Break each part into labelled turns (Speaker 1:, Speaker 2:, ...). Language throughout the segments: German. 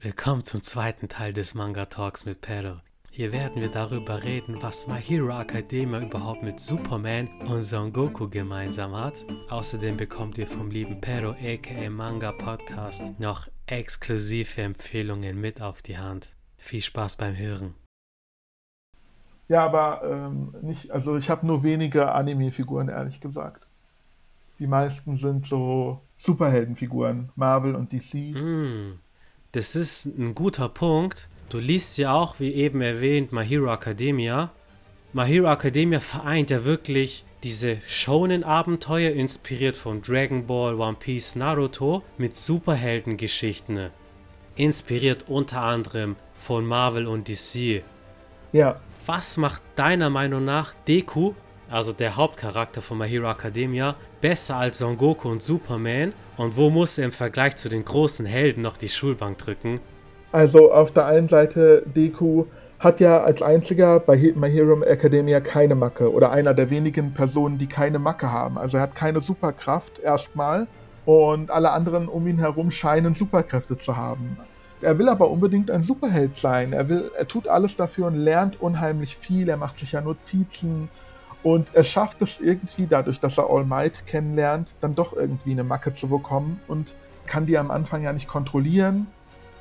Speaker 1: Willkommen zum zweiten Teil des Manga Talks mit Pedro. Hier werden wir darüber reden, was My Hero Academia überhaupt mit Superman und Son Goku gemeinsam hat. Außerdem bekommt ihr vom lieben Pedro aka Manga Podcast noch exklusive Empfehlungen mit auf die Hand. Viel Spaß beim Hören.
Speaker 2: Ja, aber ähm, nicht, also ich habe nur wenige Anime-Figuren, ehrlich gesagt. Die meisten sind so Superheldenfiguren, Marvel und DC.
Speaker 1: Mm. Das ist ein guter Punkt. Du liest ja auch, wie eben erwähnt, My Hero Academia. My Hero Academia vereint ja wirklich diese Shonen-Abenteuer, inspiriert von Dragon Ball, One Piece, Naruto, mit Superheldengeschichten. Inspiriert unter anderem von Marvel und DC.
Speaker 2: Ja.
Speaker 1: Was macht deiner Meinung nach Deku, also der Hauptcharakter von My Hero Academia, besser als Son Goku und Superman? Und wo muss er im Vergleich zu den großen Helden noch die Schulbank drücken?
Speaker 2: Also auf der einen Seite, Deku hat ja als einziger bei My Hero Academia keine Macke oder einer der wenigen Personen, die keine Macke haben. Also er hat keine Superkraft erstmal und alle anderen um ihn herum scheinen Superkräfte zu haben. Er will aber unbedingt ein Superheld sein. Er will, er tut alles dafür und lernt unheimlich viel. Er macht sich ja Notizen und er schafft es irgendwie, dadurch, dass er All Might kennenlernt, dann doch irgendwie eine Macke zu bekommen und kann die am Anfang ja nicht kontrollieren.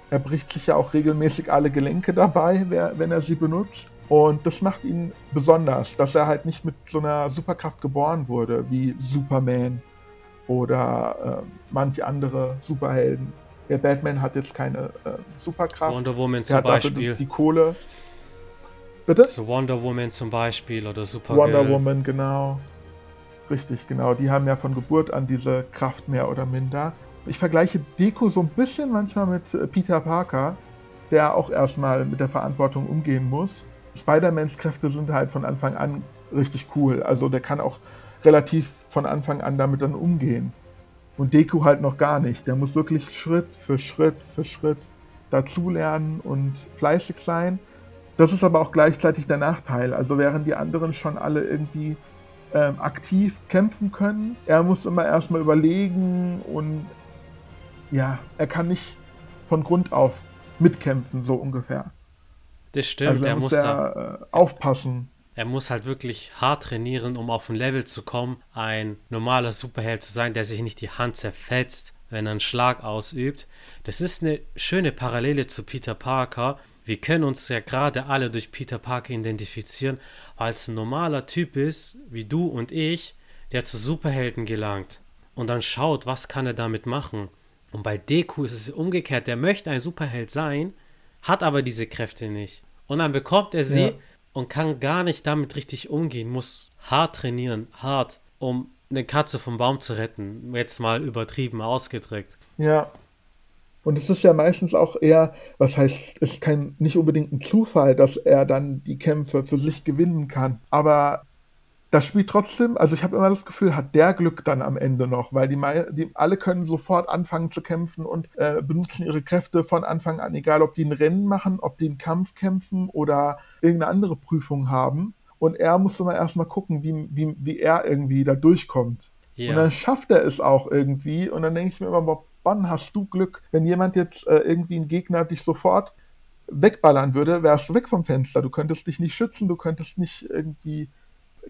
Speaker 2: Er bricht sich ja auch regelmäßig alle Gelenke dabei, wenn er sie benutzt. Und das macht ihn besonders, dass er halt nicht mit so einer Superkraft geboren wurde, wie Superman oder äh, manche andere Superhelden. Der Batman hat jetzt keine äh, Superkraft.
Speaker 1: Wonder Woman zum Beispiel.
Speaker 2: Die, die Kohle.
Speaker 1: Bitte? So Wonder Woman zum Beispiel oder Supergirl.
Speaker 2: Wonder Woman, genau. Richtig, genau. Die haben ja von Geburt an diese Kraft mehr oder minder. Ich vergleiche Deko so ein bisschen manchmal mit äh, Peter Parker, der auch erstmal mit der Verantwortung umgehen muss. Spider-Mans Kräfte sind halt von Anfang an richtig cool. Also der kann auch relativ von Anfang an damit dann umgehen. Und Deku halt noch gar nicht. Der muss wirklich Schritt für Schritt für Schritt dazulernen und fleißig sein. Das ist aber auch gleichzeitig der Nachteil. Also während die anderen schon alle irgendwie ähm, aktiv kämpfen können, er muss immer erstmal überlegen und ja, er kann nicht von Grund auf mitkämpfen, so ungefähr.
Speaker 1: Das stimmt,
Speaker 2: also er, muss, muss er, äh, aufpassen.
Speaker 1: Er muss halt wirklich hart trainieren, um auf ein Level zu kommen, ein normaler Superheld zu sein, der sich nicht die Hand zerfetzt, wenn er einen Schlag ausübt. Das ist eine schöne Parallele zu Peter Parker, wir können uns ja gerade alle durch Peter Parker identifizieren, es ein normaler Typ ist, wie du und ich, der zu Superhelden gelangt und dann schaut, was kann er damit machen. Und bei Deku ist es umgekehrt, der möchte ein Superheld sein, hat aber diese Kräfte nicht. Und dann bekommt er sie ja. und kann gar nicht damit richtig umgehen, muss hart trainieren, hart, um eine Katze vom Baum zu retten. Jetzt mal übertrieben ausgedrückt.
Speaker 2: Ja, und es ist ja meistens auch eher, was heißt, es ist kein, nicht unbedingt ein Zufall, dass er dann die Kämpfe für sich gewinnen kann. Aber das spielt trotzdem, also ich habe immer das Gefühl, hat der Glück dann am Ende noch, weil die, die alle können sofort anfangen zu kämpfen und äh, benutzen ihre Kräfte von Anfang an, egal ob die ein Rennen machen, ob die einen Kampf kämpfen oder irgendeine andere Prüfung haben. Und er muss immer erstmal gucken, wie, wie, wie er irgendwie da durchkommt. Ja. Und dann schafft er es auch irgendwie. Und dann denke ich mir immer, boah, wann hast du Glück? Wenn jemand jetzt äh, irgendwie ein Gegner dich sofort wegballern würde, wärst du weg vom Fenster. Du könntest dich nicht schützen, du könntest nicht irgendwie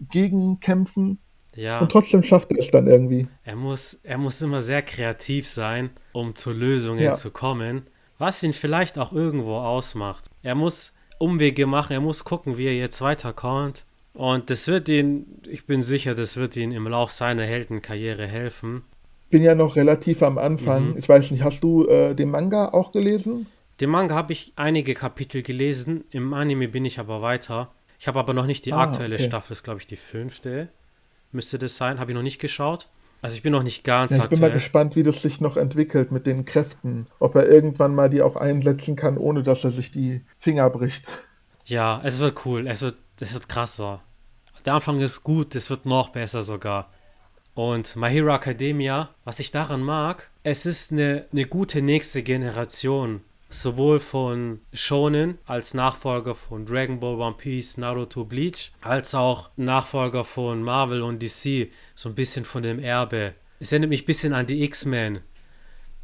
Speaker 2: gegenkämpfen. Ja. Und trotzdem schafft er es dann irgendwie.
Speaker 1: Er muss, er muss immer sehr kreativ sein, um zu Lösungen ja. zu kommen, was ihn vielleicht auch irgendwo ausmacht. Er muss Umwege machen, er muss gucken, wie er jetzt weiterkommt. Und das wird ihn, ich bin sicher, das wird ihn im Lauf seiner Heldenkarriere helfen
Speaker 2: bin ja noch relativ am Anfang. Mhm. Ich weiß nicht, hast du äh, den Manga auch gelesen?
Speaker 1: Den Manga habe ich einige Kapitel gelesen. Im Anime bin ich aber weiter. Ich habe aber noch nicht die ah, aktuelle okay. Staffel, ist glaube ich die fünfte. Müsste das sein? Habe ich noch nicht geschaut. Also ich bin noch nicht ganz
Speaker 2: ja, Ich aktuell. bin mal gespannt, wie das sich noch entwickelt mit den Kräften. Ob er irgendwann mal die auch einsetzen kann, ohne dass er sich die Finger bricht.
Speaker 1: Ja, es wird cool. Es wird, es wird krasser. Der Anfang ist gut, es wird noch besser sogar. Und My Hero Academia, was ich daran mag, es ist eine, eine gute nächste Generation. Sowohl von Shonen als Nachfolger von Dragon Ball, One Piece, Naruto, Bleach, als auch Nachfolger von Marvel und DC. So ein bisschen von dem Erbe. Es erinnert mich ein bisschen an die X-Men.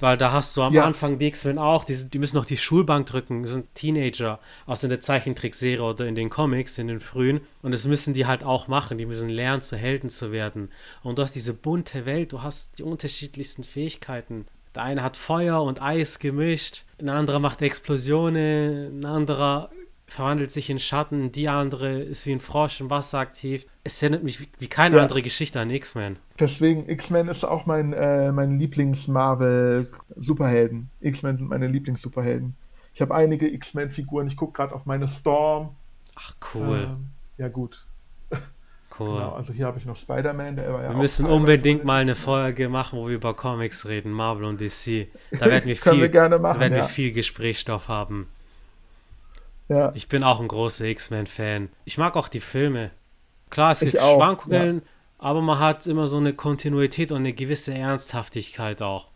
Speaker 1: Weil da hast du am
Speaker 2: Ja.
Speaker 1: Anfang die X-Men auch, die, sind- die müssen noch die Schulbank drücken, das sind Teenager aus in der Zeichentrickserie oder in den Comics, in den frühen. Und das müssen die halt auch machen, die müssen lernen, zu Helden zu werden. Und du hast diese bunte Welt, du hast die unterschiedlichsten Fähigkeiten. Der eine hat Feuer und Eis gemischt, ein anderer macht Explosionen, ein anderer verwandelt sich in Schatten, die andere ist wie ein Frosch im Wasser aktiv. Es erinnert mich wie, wie keine
Speaker 2: Ja.
Speaker 1: andere Geschichte an X-Men.
Speaker 2: Deswegen, X-Men ist auch mein, äh, mein Lieblings-Marvel-Superhelden. X-Men sind meine Lieblings-Superhelden. Ich habe einige X-Men-Figuren. Ich gucke gerade auf meine Storm.
Speaker 1: Ach, cool,
Speaker 2: Ähm, ja, gut.
Speaker 1: cool.
Speaker 2: Genau, also hier habe ich noch Spider-Man, der war ja
Speaker 1: Wir müssen unbedingt mal eine Folge machen, wo wir über Comics reden, Marvel und DC. Da werden wir
Speaker 2: Können
Speaker 1: viel,
Speaker 2: wir gerne machen,
Speaker 1: da werden wir
Speaker 2: ja.
Speaker 1: viel Gesprächsstoff haben.
Speaker 2: Ja,
Speaker 1: Ich bin auch ein großer X-Men-Fan. Ich mag auch die Filme. Klar, es gibt
Speaker 2: auch,
Speaker 1: Schwankungen, aber man hat immer so eine Kontinuität und eine gewisse Ernsthaftigkeit auch.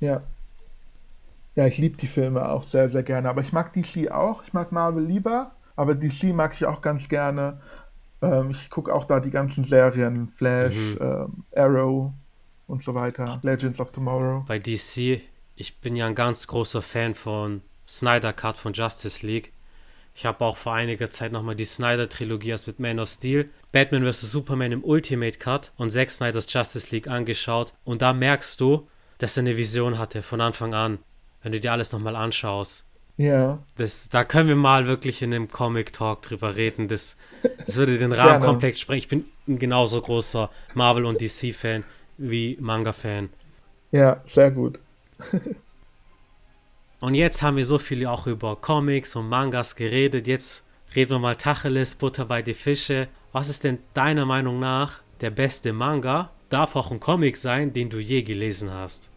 Speaker 2: ja. Ja, ich liebe die Filme auch sehr, sehr gerne. Aber ich mag DC auch. Ich mag Marvel lieber. Aber DC mag ich auch ganz gerne. Ähm, ich gucke auch da die ganzen Serien. Flash,
Speaker 1: Mhm.
Speaker 2: ähm, Arrow und so weiter. Legends of Tomorrow.
Speaker 1: Bei DC, ich bin ja ein ganz großer Fan von Snyder Cut von Justice League. Ich habe auch vor einiger Zeit nochmal die Snyder-Trilogie erst mit Man of Steel, Batman vs. Superman im Ultimate Cut und Zack Snyders Justice League angeschaut. Und da merkst du, dass er eine Vision hatte von Anfang an, wenn du dir alles nochmal anschaust.
Speaker 2: Ja,
Speaker 1: Das, da können wir mal wirklich in einem Comic-Talk drüber reden. Das, das würde den Rahmen komplett sprengen. Ich bin ein genauso großer Marvel- und DC-Fan wie Manga-Fan.
Speaker 2: ja, sehr gut.
Speaker 1: Und jetzt haben wir so viel auch über Comics und Mangas geredet. Jetzt reden wir mal Tacheles, Butter bei die Fische. Was ist denn deiner Meinung nach der beste Manga? Darf auch ein Comic sein, den du je gelesen hast.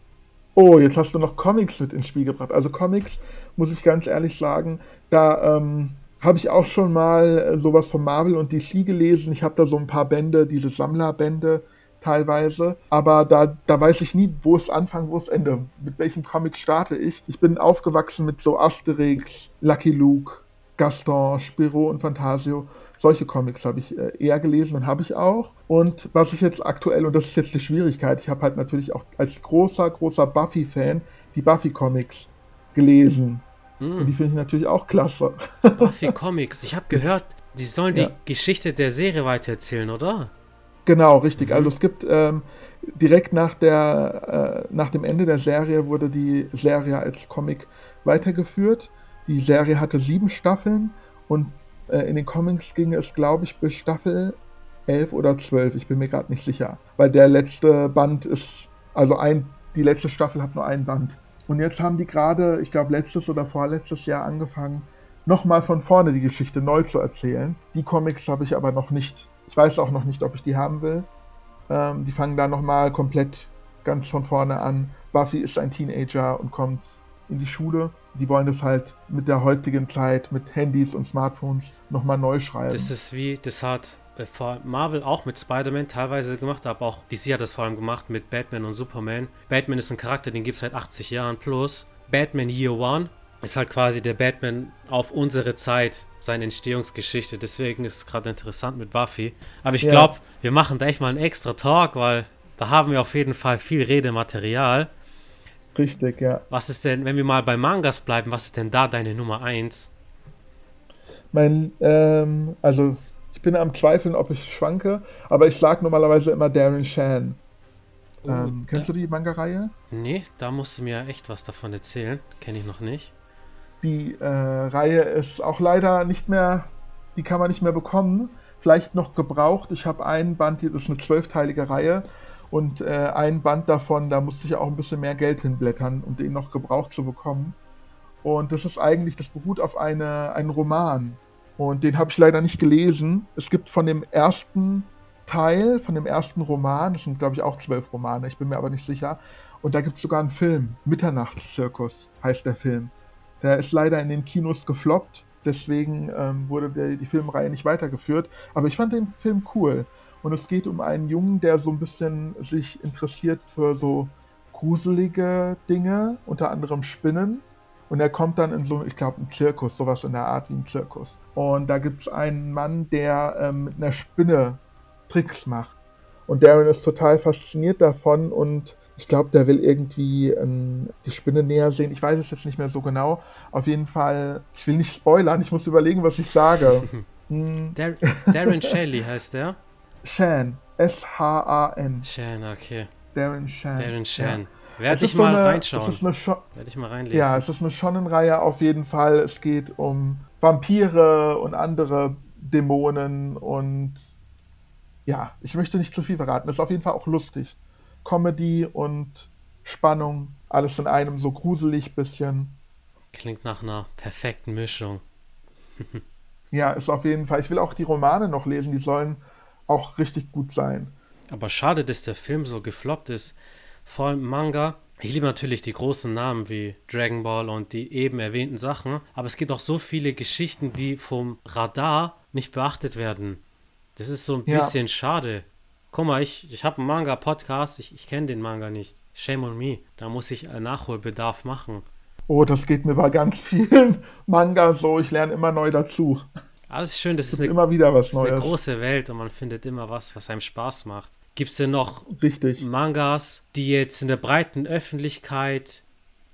Speaker 2: Oh, jetzt hast du noch Comics mit ins Spiel gebracht. Also Comics, muss ich ganz ehrlich sagen, da ähm, habe ich auch schon mal äh, sowas von Marvel und DC gelesen. Ich habe da so ein paar Bände, diese Sammlerbände teilweise. Aber da, da weiß ich nie, wo es Anfang, wo es Ende. Mit welchem Comic starte ich? Ich bin aufgewachsen mit so Asterix, Lucky Luke, Gaston, Spirou und Fantasio. Solche Comics habe ich äh, eher gelesen und habe ich auch. Und was ich jetzt aktuell, und das ist jetzt die Schwierigkeit, ich habe halt natürlich auch als großer, großer Buffy-Fan die Buffy-Comics gelesen. Und die
Speaker 1: Hm,
Speaker 2: finde ich natürlich auch klasse.
Speaker 1: Buffy Comics. Ich habe gehört, die sollen die
Speaker 2: Ja.
Speaker 1: Geschichte der Serie weitererzählen, oder?
Speaker 2: Genau, richtig. Also es gibt ähm, direkt nach der äh, nach dem Ende der Serie wurde die Serie als Comic weitergeführt. Die Serie hatte sieben Staffeln und äh, in den Comics ging es, glaube ich, bis Staffel 11 oder 12. Ich bin mir gerade nicht sicher, weil der letzte Band ist, also ein, die letzte Staffel hat nur ein Band. Und jetzt haben die gerade, ich glaube, letztes oder vorletztes Jahr angefangen, nochmal von vorne die Geschichte neu zu erzählen. Die Comics habe ich aber noch nicht. Ich weiß auch noch nicht, ob ich die haben will. Ähm, die fangen da nochmal komplett ganz von vorne an. Buffy ist ein Teenager und kommt in die Schule. Die wollen das halt mit der heutigen Zeit, mit Handys und Smartphones nochmal neu schreiben.
Speaker 1: Das ist wie, das hat Marvel auch mit Spider-Man teilweise gemacht, aber auch DC hat das vor allem gemacht mit Batman und Superman. Batman ist ein Charakter, den gibt es seit 80 Jahren plus. Batman Year One ist halt quasi der Batman auf unsere Zeit, seine Entstehungsgeschichte. Deswegen ist es gerade interessant mit Buffy. Aber ich
Speaker 2: Ja.
Speaker 1: glaube, wir machen da echt mal einen extra Talk, weil da haben wir auf jeden Fall viel Redematerial.
Speaker 2: Richtig, ja.
Speaker 1: Was ist denn, wenn wir mal bei Mangas bleiben, was ist denn da deine Nummer 1?
Speaker 2: Mein, ähm, also ich bin am Zweifeln, ob ich schwanke, aber ich sag normalerweise immer Darren Shan. Ähm, kennst du die Manga-Reihe?
Speaker 1: Nee, da musst du mir echt was davon erzählen. Kenne ich noch nicht.
Speaker 2: Die äh, Reihe ist auch leider nicht mehr, die kann man nicht mehr bekommen. Vielleicht noch gebraucht. Ich habe einen Band, das ist eine zwölfteilige Reihe. Und äh, ein Band davon, da musste ich auch ein bisschen mehr Geld hinblättern, um den noch gebraucht zu bekommen. Und das ist eigentlich, das beruht auf eine, einen Roman. Und den habe ich leider nicht gelesen. Es gibt von dem ersten Teil, von dem ersten Roman, das sind glaube ich auch zwölf Romane, ich bin mir aber nicht sicher. Und da gibt es sogar einen Film, Mitternachtszirkus heißt der Film. Der ist leider in den Kinos gefloppt, deswegen ähm, wurde der, die Filmreihe nicht weitergeführt. Aber ich fand den Film cool. Und es geht um einen Jungen, der so ein bisschen sich interessiert für so gruselige Dinge, unter anderem Spinnen. Und er kommt dann in so, ich glaube, einen Zirkus, sowas in der Art wie ein Zirkus. Und da gibt es einen Mann, der ähm, mit einer Spinne Tricks macht. Und Darren ist total fasziniert davon und ich glaube, der will irgendwie ähm, die Spinne näher sehen. Ich weiß es jetzt nicht mehr so genau. Auf jeden Fall, ich will nicht spoilern, ich muss überlegen, was ich sage.
Speaker 1: hm. Dar Darren Shelley heißt der?
Speaker 2: Shan. S-H-A-N.
Speaker 1: Shan, okay.
Speaker 2: Darren Shan.
Speaker 1: Darren Shan. Ja. Werde ich mal so eine, reinschauen. Werde ich mal reinlesen.
Speaker 2: Ja, es ist eine Shonenreihe auf jeden Fall. Es geht um Vampire und andere Dämonen und ja, ich möchte nicht zu viel verraten. Es ist auf jeden Fall auch lustig. Comedy und Spannung, alles in einem, so gruselig bisschen.
Speaker 1: Klingt nach einer perfekten Mischung.
Speaker 2: ja, ist auf jeden Fall. Ich will auch die Romane noch lesen, die sollen auch richtig gut sein.
Speaker 1: Aber schade, dass der Film so gefloppt ist. Vor allem Manga. Ich liebe natürlich die großen Namen wie Dragon Ball und die eben erwähnten Sachen, aber es gibt auch so viele Geschichten, die vom Radar nicht beachtet werden. Das ist so ein ja. bisschen schade. Guck mal, ich, ich habe einen Manga-Podcast, ich, ich kenne den Manga nicht. Shame on me. Da muss ich Nachholbedarf machen.
Speaker 2: Oh, das geht mir bei ganz vielen Manga so. Ich lerne immer neu dazu.
Speaker 1: Aber es ist schön, das ist, eine,
Speaker 2: immer wieder was
Speaker 1: Neues. ist eine große Welt und man findet immer was, was einem Spaß macht. Gibt es denn noch
Speaker 2: Richtig.
Speaker 1: Mangas, die jetzt in der breiten Öffentlichkeit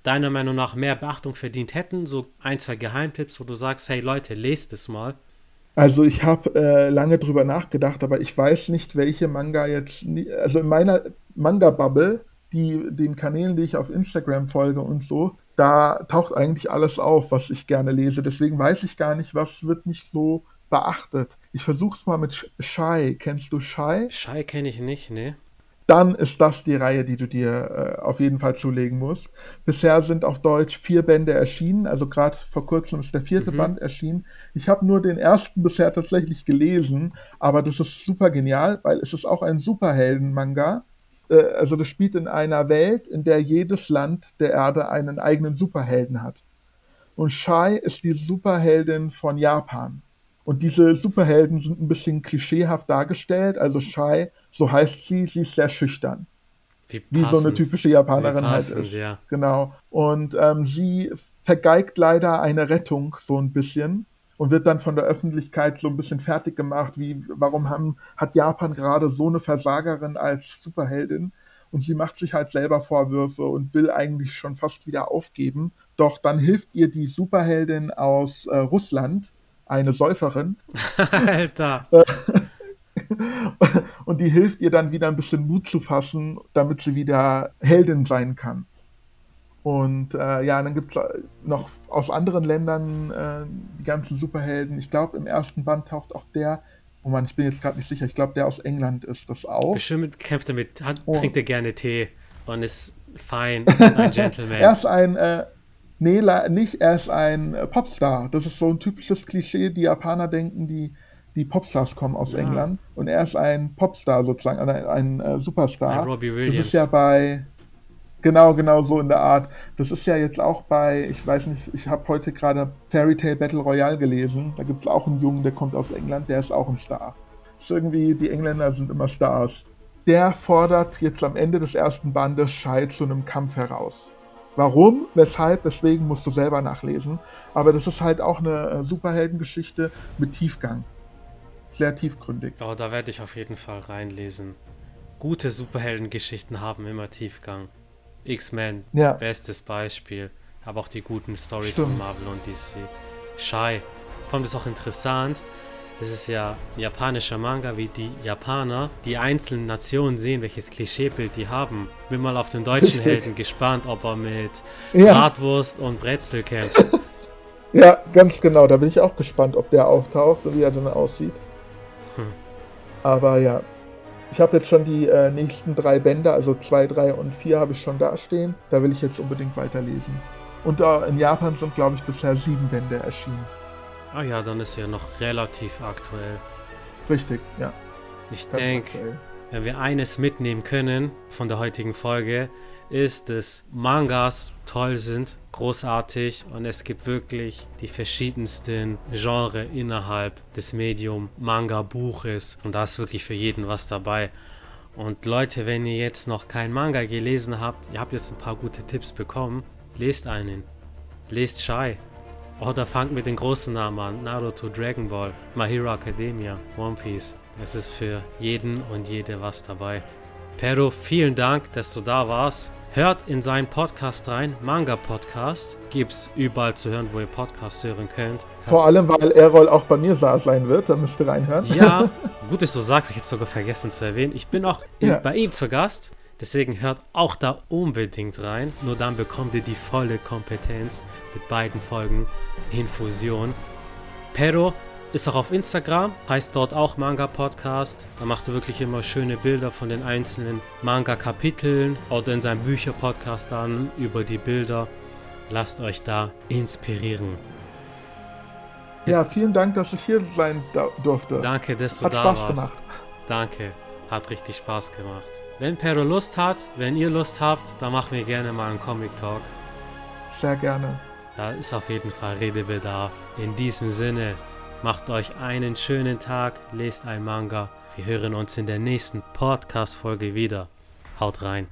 Speaker 1: deiner Meinung nach mehr Beachtung verdient hätten? So ein, zwei Geheimtipps, wo du sagst, hey Leute, lest es mal.
Speaker 2: Also ich habe äh, lange drüber nachgedacht, aber ich weiß nicht, welche Manga jetzt, also in meiner Manga-Bubble, die den Kanälen, die ich auf Instagram folge und so, da taucht eigentlich alles auf, was ich gerne lese. Deswegen weiß ich gar nicht, was wird nicht so beachtet. Ich versuch's mal mit Shy. Kennst du Shy?
Speaker 1: Shy kenne ich nicht, ne?
Speaker 2: Dann ist das die Reihe, die du dir äh, auf jeden Fall zulegen musst. Bisher sind auf Deutsch vier Bände erschienen, also gerade vor kurzem ist der vierte mhm. Band erschienen. Ich habe nur den ersten bisher tatsächlich gelesen, aber das ist super genial, weil es ist auch ein Superhelden-Manga. Äh, also das spielt in einer Welt, in der jedes Land der Erde einen eigenen Superhelden hat. Und Shai ist die Superheldin von Japan. Und diese Superhelden sind ein bisschen klischeehaft dargestellt. Also Shai, so heißt sie, sie ist sehr schüchtern. Wie, wie so eine typische Japanerin passend, halt ist. Ja. Genau. Und ähm, sie vergeigt leider eine Rettung so ein bisschen und wird dann von der Öffentlichkeit so ein bisschen fertig gemacht, wie warum haben, hat Japan gerade so eine Versagerin als Superheldin? Und sie macht sich halt selber Vorwürfe und will eigentlich schon fast wieder aufgeben. Doch dann hilft ihr die Superheldin aus äh, Russland, eine Säuferin.
Speaker 1: Alter.
Speaker 2: und die hilft ihr dann wieder ein bisschen Mut zu fassen, damit sie wieder Heldin sein kann. Und äh, ja, dann gibt es noch aus anderen Ländern äh, die ganzen Superhelden. Ich glaube, im ersten Band taucht auch der, oh Mann, ich bin jetzt gerade nicht sicher, ich glaube, der aus England ist das auch.
Speaker 1: Bestimmt kämpft er mit, hat, oh. trinkt er gerne Tee und ist fein, ein Gentleman.
Speaker 2: er ist ein, äh, Nee, nicht, er ist ein äh, Popstar. Das ist so ein typisches Klischee. Die Japaner denken, die, die Popstars kommen aus ja. England. Und er ist ein Popstar sozusagen, ein, ein äh, Superstar.
Speaker 1: Ein Robbie Williams.
Speaker 2: Das ist ja bei. Genau, genau so in der Art. Das ist ja jetzt auch bei, ich weiß nicht, ich habe heute gerade Fairy Tale Battle Royale gelesen. Da gibt es auch einen Jungen, der kommt aus England, der ist auch ein Star. ist irgendwie, die Engländer sind immer Stars. Der fordert jetzt am Ende des ersten Bandes Schei zu einem Kampf heraus. Warum, weshalb, weswegen musst du selber nachlesen. Aber das ist halt auch eine äh, Superheldengeschichte mit Tiefgang. Sehr tiefgründig.
Speaker 1: Oh, da werde ich auf jeden Fall reinlesen. Gute Superheldengeschichten haben immer Tiefgang. X-Men, ja. bestes Beispiel. Aber auch die guten Stories von Marvel und DC. Shy. Vor allem ist auch interessant, das ist ja ein japanischer Manga, wie die Japaner die einzelnen Nationen sehen, welches Klischeebild die haben. Bin mal auf den deutschen Richtig. Helden gespannt, ob er mit ja. Bratwurst und Brezel kämpft.
Speaker 2: ja, ganz genau. Da bin ich auch gespannt, ob der auftaucht und wie er dann aussieht. Hm. Aber ja, ich habe jetzt schon die äh, nächsten drei Bände, also zwei, drei und vier habe ich schon dastehen. Da will ich jetzt unbedingt weiterlesen. Und äh, in Japan sind, glaube ich, bisher sieben Bände erschienen.
Speaker 1: Ah ja, dann ist ja noch relativ aktuell.
Speaker 2: Richtig, ja.
Speaker 1: Ich denke, wenn wir eines mitnehmen können von der heutigen Folge, ist, dass Mangas toll sind, großartig und es gibt wirklich die verschiedensten Genres innerhalb des Medium Manga-Buches und da ist wirklich für jeden was dabei. Und Leute, wenn ihr jetzt noch kein Manga gelesen habt, ihr habt jetzt ein paar gute Tipps bekommen, lest einen. Lest Shy. Oder fangt mit den großen Namen an. Naruto, Dragon Ball, My Hero Academia, One Piece. Es ist für jeden und jede was dabei. Pero, vielen Dank, dass du da warst. Hört in seinen Podcast rein, Manga Podcast. Gibt's überall zu hören, wo ihr Podcasts hören könnt.
Speaker 2: Vor allem, weil Errol auch bei mir da sein wird, da müsst ihr reinhören.
Speaker 1: Ja, gut, dass du sagst, ich hätte sogar vergessen zu erwähnen. Ich bin auch in,
Speaker 2: Ja.
Speaker 1: bei ihm zu Gast. Deswegen hört auch da unbedingt rein. Nur dann bekommt ihr die volle Kompetenz mit beiden Folgen Infusion. Pero ist auch auf Instagram, heißt dort auch Manga Podcast. Da macht er wirklich immer schöne Bilder von den einzelnen Manga-Kapiteln oder in seinem Bücher-Podcast dann über die Bilder. Lasst euch da inspirieren.
Speaker 2: Ja, vielen Dank, dass ich hier sein durfte.
Speaker 1: Danke, dass du
Speaker 2: Hat
Speaker 1: da
Speaker 2: Spaß
Speaker 1: warst.
Speaker 2: gemacht.
Speaker 1: Danke, hat richtig Spaß gemacht. Wenn Pero Lust hat, wenn ihr Lust habt, dann machen wir gerne mal einen Comic Talk.
Speaker 2: Sehr gerne.
Speaker 1: Da ist auf jeden Fall Redebedarf. In diesem Sinne, macht euch einen schönen Tag, lest ein Manga. Wir hören uns in der nächsten Podcast-Folge wieder. Haut rein.